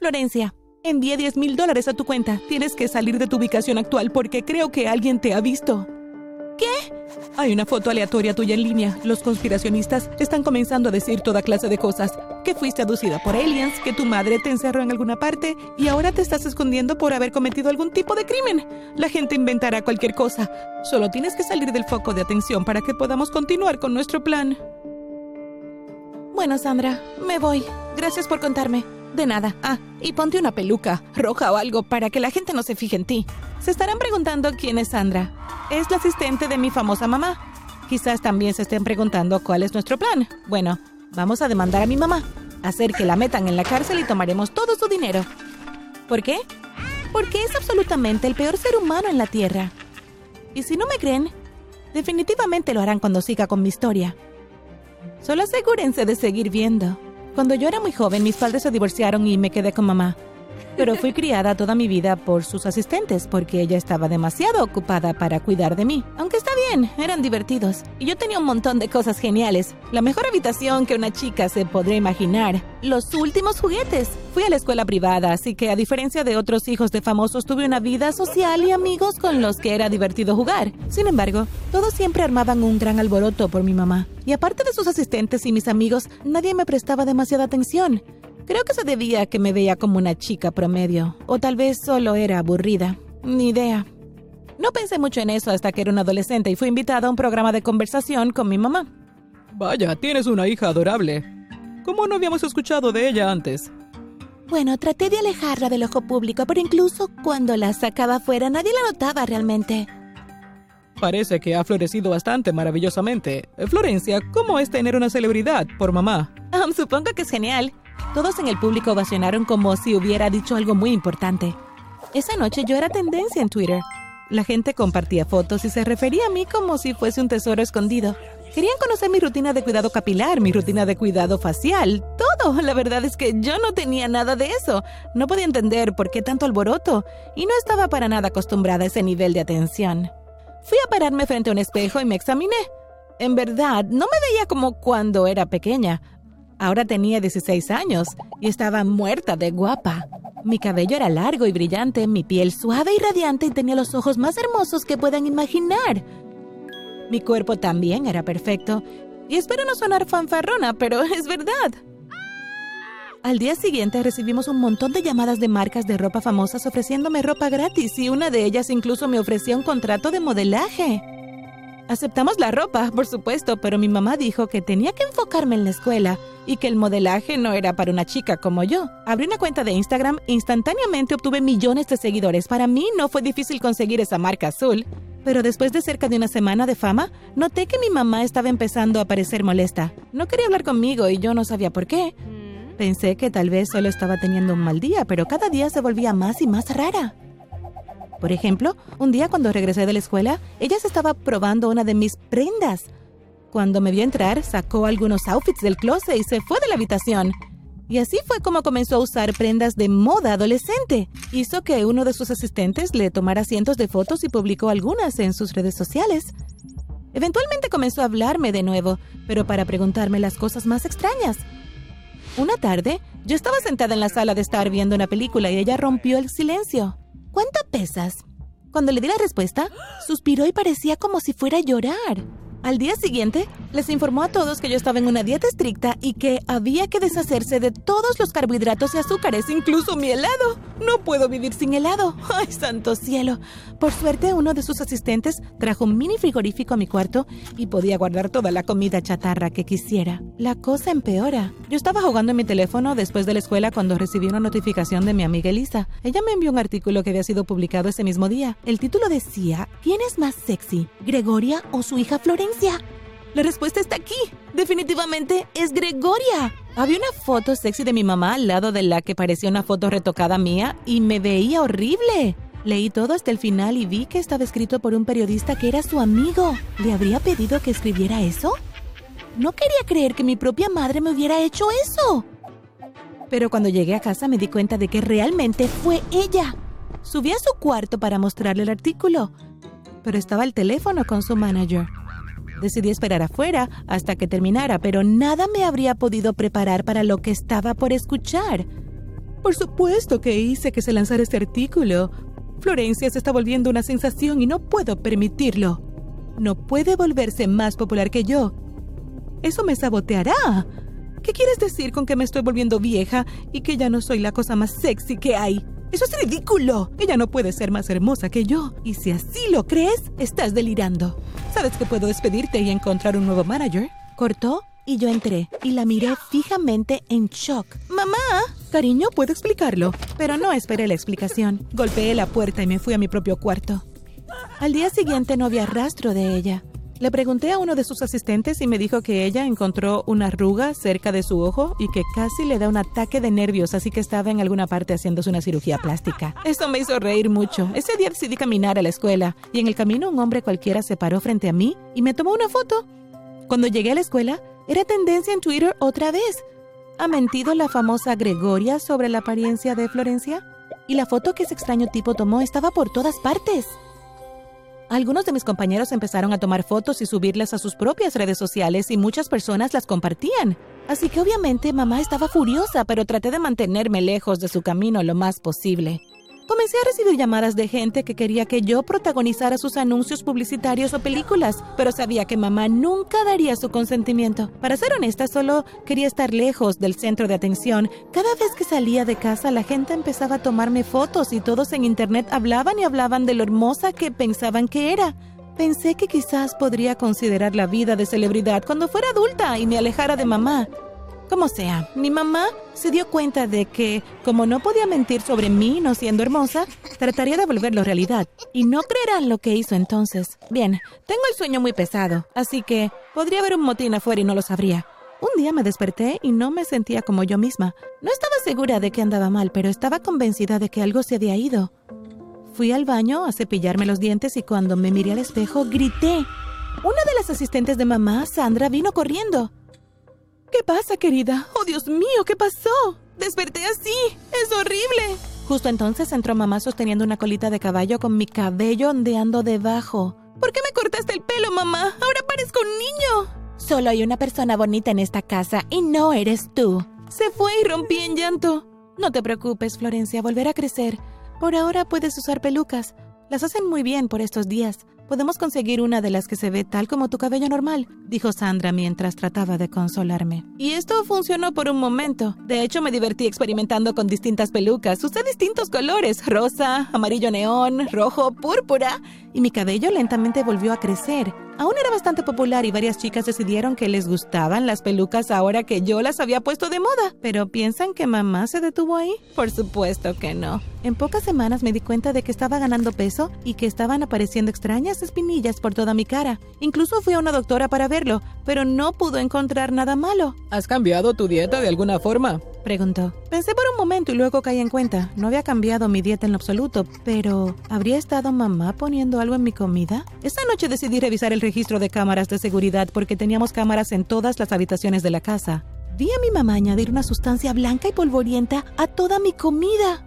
Florencia, envié 10 mil dólares a tu cuenta. Tienes que salir de tu ubicación actual porque creo que alguien te ha visto. ¿Qué? Hay una foto aleatoria tuya en línea. Los conspiracionistas están comenzando a decir toda clase de cosas. Que fuiste aducida por aliens, que tu madre te encerró en alguna parte y ahora te estás escondiendo por haber cometido algún tipo de crimen. La gente inventará cualquier cosa. Solo tienes que salir del foco de atención para que podamos continuar con nuestro plan. Bueno, Sandra, me voy. Gracias por contarme. De nada. Ah, y ponte una peluca, roja o algo, para que la gente no se fije en ti. Se estarán preguntando quién es Sandra. Es la asistente de mi famosa mamá. Quizás también se estén preguntando cuál es nuestro plan. Bueno, vamos a demandar a mi mamá, hacer que la metan en la cárcel y tomaremos todo su dinero. ¿Por qué? Porque es absolutamente el peor ser humano en la Tierra. Y si no me creen, definitivamente lo harán cuando siga con mi historia. Solo asegúrense de seguir viendo. Cuando yo era muy joven, mis padres se divorciaron y me quedé con mamá. Pero fui criada toda mi vida por sus asistentes porque ella estaba demasiado ocupada para cuidar de mí. Aunque está bien, eran divertidos. Y yo tenía un montón de cosas geniales. La mejor habitación que una chica se podría imaginar. Los últimos juguetes. Fui a la escuela privada, así que a diferencia de otros hijos de famosos, tuve una vida social y amigos con los que era divertido jugar. Sin embargo, todos siempre armaban un gran alboroto por mi mamá. Y aparte de sus asistentes y mis amigos, nadie me prestaba demasiada atención. Creo que se debía a que me veía como una chica promedio, o tal vez solo era aburrida. Ni idea. No pensé mucho en eso hasta que era un adolescente y fui invitada a un programa de conversación con mi mamá. Vaya, tienes una hija adorable. ¿Cómo no habíamos escuchado de ella antes? Bueno, traté de alejarla del ojo público, pero incluso cuando la sacaba afuera nadie la notaba realmente. Parece que ha florecido bastante maravillosamente. Florencia, ¿cómo es tener una celebridad por mamá? Um, supongo que es genial. Todos en el público ovacionaron como si hubiera dicho algo muy importante. Esa noche yo era tendencia en Twitter. La gente compartía fotos y se refería a mí como si fuese un tesoro escondido. Querían conocer mi rutina de cuidado capilar, mi rutina de cuidado facial, todo. La verdad es que yo no tenía nada de eso. No podía entender por qué tanto alboroto y no estaba para nada acostumbrada a ese nivel de atención. Fui a pararme frente a un espejo y me examiné. En verdad, no me veía como cuando era pequeña. Ahora tenía 16 años y estaba muerta de guapa. Mi cabello era largo y brillante, mi piel suave y radiante y tenía los ojos más hermosos que puedan imaginar. Mi cuerpo también era perfecto. Y espero no sonar fanfarrona, pero es verdad. Al día siguiente recibimos un montón de llamadas de marcas de ropa famosas ofreciéndome ropa gratis y una de ellas incluso me ofrecía un contrato de modelaje. Aceptamos la ropa, por supuesto, pero mi mamá dijo que tenía que enfocarme en la escuela y que el modelaje no era para una chica como yo. Abrí una cuenta de Instagram e instantáneamente obtuve millones de seguidores. Para mí no fue difícil conseguir esa marca azul. Pero después de cerca de una semana de fama, noté que mi mamá estaba empezando a parecer molesta. No quería hablar conmigo y yo no sabía por qué. Pensé que tal vez solo estaba teniendo un mal día, pero cada día se volvía más y más rara. Por ejemplo, un día cuando regresé de la escuela, ella se estaba probando una de mis prendas. Cuando me vio entrar, sacó algunos outfits del closet y se fue de la habitación. Y así fue como comenzó a usar prendas de moda adolescente. Hizo que uno de sus asistentes le tomara cientos de fotos y publicó algunas en sus redes sociales. Eventualmente comenzó a hablarme de nuevo, pero para preguntarme las cosas más extrañas. Una tarde, yo estaba sentada en la sala de estar viendo una película y ella rompió el silencio. ¿Cuánto pesas? Cuando le di la respuesta, suspiró y parecía como si fuera a llorar. Al día siguiente, les informó a todos que yo estaba en una dieta estricta y que había que deshacerse de todos los carbohidratos y azúcares, incluso mi helado. No puedo vivir sin helado. ¡Ay, santo cielo! Por suerte, uno de sus asistentes trajo un mini frigorífico a mi cuarto y podía guardar toda la comida chatarra que quisiera. La cosa empeora. Yo estaba jugando en mi teléfono después de la escuela cuando recibí una notificación de mi amiga Elisa. Ella me envió un artículo que había sido publicado ese mismo día. El título decía, ¿quién es más sexy, Gregoria o su hija Florencia? La respuesta está aquí. Definitivamente es Gregoria. Había una foto sexy de mi mamá al lado de la que parecía una foto retocada mía y me veía horrible. Leí todo hasta el final y vi que estaba escrito por un periodista que era su amigo. ¿Le habría pedido que escribiera eso? No quería creer que mi propia madre me hubiera hecho eso. Pero cuando llegué a casa me di cuenta de que realmente fue ella. Subí a su cuarto para mostrarle el artículo, pero estaba el teléfono con su manager. Decidí esperar afuera hasta que terminara, pero nada me habría podido preparar para lo que estaba por escuchar. Por supuesto que hice que se lanzara este artículo. Florencia se está volviendo una sensación y no puedo permitirlo. No puede volverse más popular que yo. Eso me saboteará. ¿Qué quieres decir con que me estoy volviendo vieja y que ya no soy la cosa más sexy que hay? Eso es ridículo. Ella no puede ser más hermosa que yo. Y si así lo crees, estás delirando. ¿Sabes que puedo despedirte y encontrar un nuevo manager? Cortó y yo entré y la miré fijamente en shock. ¡Mamá! Cariño, puedo explicarlo. Pero no esperé la explicación. Golpeé la puerta y me fui a mi propio cuarto. Al día siguiente no había rastro de ella. Le pregunté a uno de sus asistentes y me dijo que ella encontró una arruga cerca de su ojo y que casi le da un ataque de nervios, así que estaba en alguna parte haciéndose una cirugía plástica. Esto me hizo reír mucho. Ese día decidí caminar a la escuela y en el camino un hombre cualquiera se paró frente a mí y me tomó una foto. Cuando llegué a la escuela, era tendencia en Twitter otra vez. ¿Ha mentido la famosa Gregoria sobre la apariencia de Florencia? Y la foto que ese extraño tipo tomó estaba por todas partes. Algunos de mis compañeros empezaron a tomar fotos y subirlas a sus propias redes sociales y muchas personas las compartían. Así que obviamente mamá estaba furiosa, pero traté de mantenerme lejos de su camino lo más posible. Comencé a recibir llamadas de gente que quería que yo protagonizara sus anuncios publicitarios o películas, pero sabía que mamá nunca daría su consentimiento. Para ser honesta, solo quería estar lejos del centro de atención. Cada vez que salía de casa, la gente empezaba a tomarme fotos y todos en internet hablaban y hablaban de lo hermosa que pensaban que era. Pensé que quizás podría considerar la vida de celebridad cuando fuera adulta y me alejara de mamá. Como sea, mi mamá se dio cuenta de que, como no podía mentir sobre mí no siendo hermosa, trataría de volverlo realidad. Y no creerán lo que hizo entonces. Bien, tengo el sueño muy pesado, así que podría haber un motín afuera y no lo sabría. Un día me desperté y no me sentía como yo misma. No estaba segura de que andaba mal, pero estaba convencida de que algo se había ido. Fui al baño a cepillarme los dientes y cuando me miré al espejo grité. Una de las asistentes de mamá, Sandra, vino corriendo. ¿Qué pasa, querida? ¡Oh, Dios mío! ¿Qué pasó? Desperté así. ¡Es horrible! Justo entonces entró mamá sosteniendo una colita de caballo con mi cabello ondeando debajo. ¿Por qué me cortaste el pelo, mamá? Ahora parezco un niño. Solo hay una persona bonita en esta casa y no eres tú. Se fue y rompí en llanto. No te preocupes, Florencia, volverá a crecer. Por ahora puedes usar pelucas. Las hacen muy bien por estos días. Podemos conseguir una de las que se ve tal como tu cabello normal, dijo Sandra mientras trataba de consolarme. Y esto funcionó por un momento. De hecho, me divertí experimentando con distintas pelucas. Usé distintos colores, rosa, amarillo neón, rojo, púrpura, y mi cabello lentamente volvió a crecer. Aún era bastante popular y varias chicas decidieron que les gustaban las pelucas ahora que yo las había puesto de moda. ¿Pero piensan que mamá se detuvo ahí? Por supuesto que no. En pocas semanas me di cuenta de que estaba ganando peso y que estaban apareciendo extrañas espinillas por toda mi cara. Incluso fui a una doctora para verlo, pero no pudo encontrar nada malo. ¿Has cambiado tu dieta de alguna forma? Preguntó. Pensé por un momento y luego caí en cuenta. No había cambiado mi dieta en absoluto, pero ¿habría estado mamá poniendo algo en mi comida? Esa noche decidí revisar el registro de cámaras de seguridad porque teníamos cámaras en todas las habitaciones de la casa. Vi a mi mamá añadir una sustancia blanca y polvorienta a toda mi comida.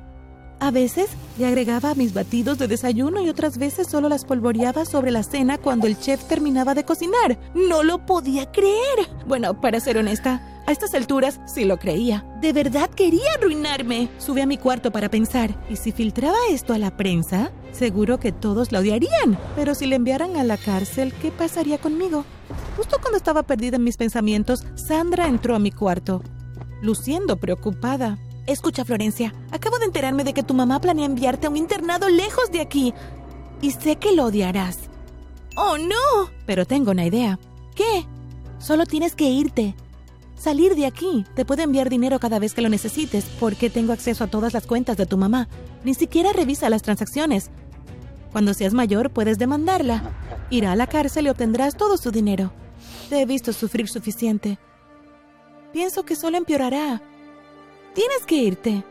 A veces le agregaba a mis batidos de desayuno y otras veces solo las polvoreaba sobre la cena cuando el chef terminaba de cocinar. No lo podía creer. Bueno, para ser honesta, a estas alturas sí lo creía. De verdad quería arruinarme. Subí a mi cuarto para pensar. ¿Y si filtraba esto a la prensa? Seguro que todos la odiarían. Pero si le enviaran a la cárcel, ¿qué pasaría conmigo? Justo cuando estaba perdida en mis pensamientos, Sandra entró a mi cuarto, luciendo preocupada. Escucha, Florencia, acabo de enterarme de que tu mamá planea enviarte a un internado lejos de aquí. Y sé que lo odiarás. ¡Oh, no! Pero tengo una idea. ¿Qué? Solo tienes que irte salir de aquí. Te puedo enviar dinero cada vez que lo necesites porque tengo acceso a todas las cuentas de tu mamá. Ni siquiera revisa las transacciones. Cuando seas mayor puedes demandarla. Irá a la cárcel y obtendrás todo su dinero. Te he visto sufrir suficiente. Pienso que solo empeorará. Tienes que irte.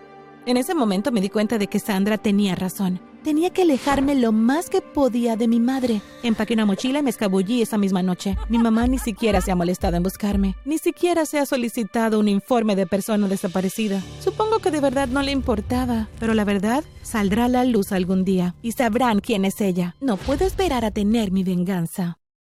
En ese momento me di cuenta de que Sandra tenía razón. Tenía que alejarme lo más que podía de mi madre. Empaqué una mochila y me escabullí esa misma noche. Mi mamá ni siquiera se ha molestado en buscarme. Ni siquiera se ha solicitado un informe de persona desaparecida. Supongo que de verdad no le importaba. Pero la verdad saldrá a la luz algún día y sabrán quién es ella. No puedo esperar a tener mi venganza.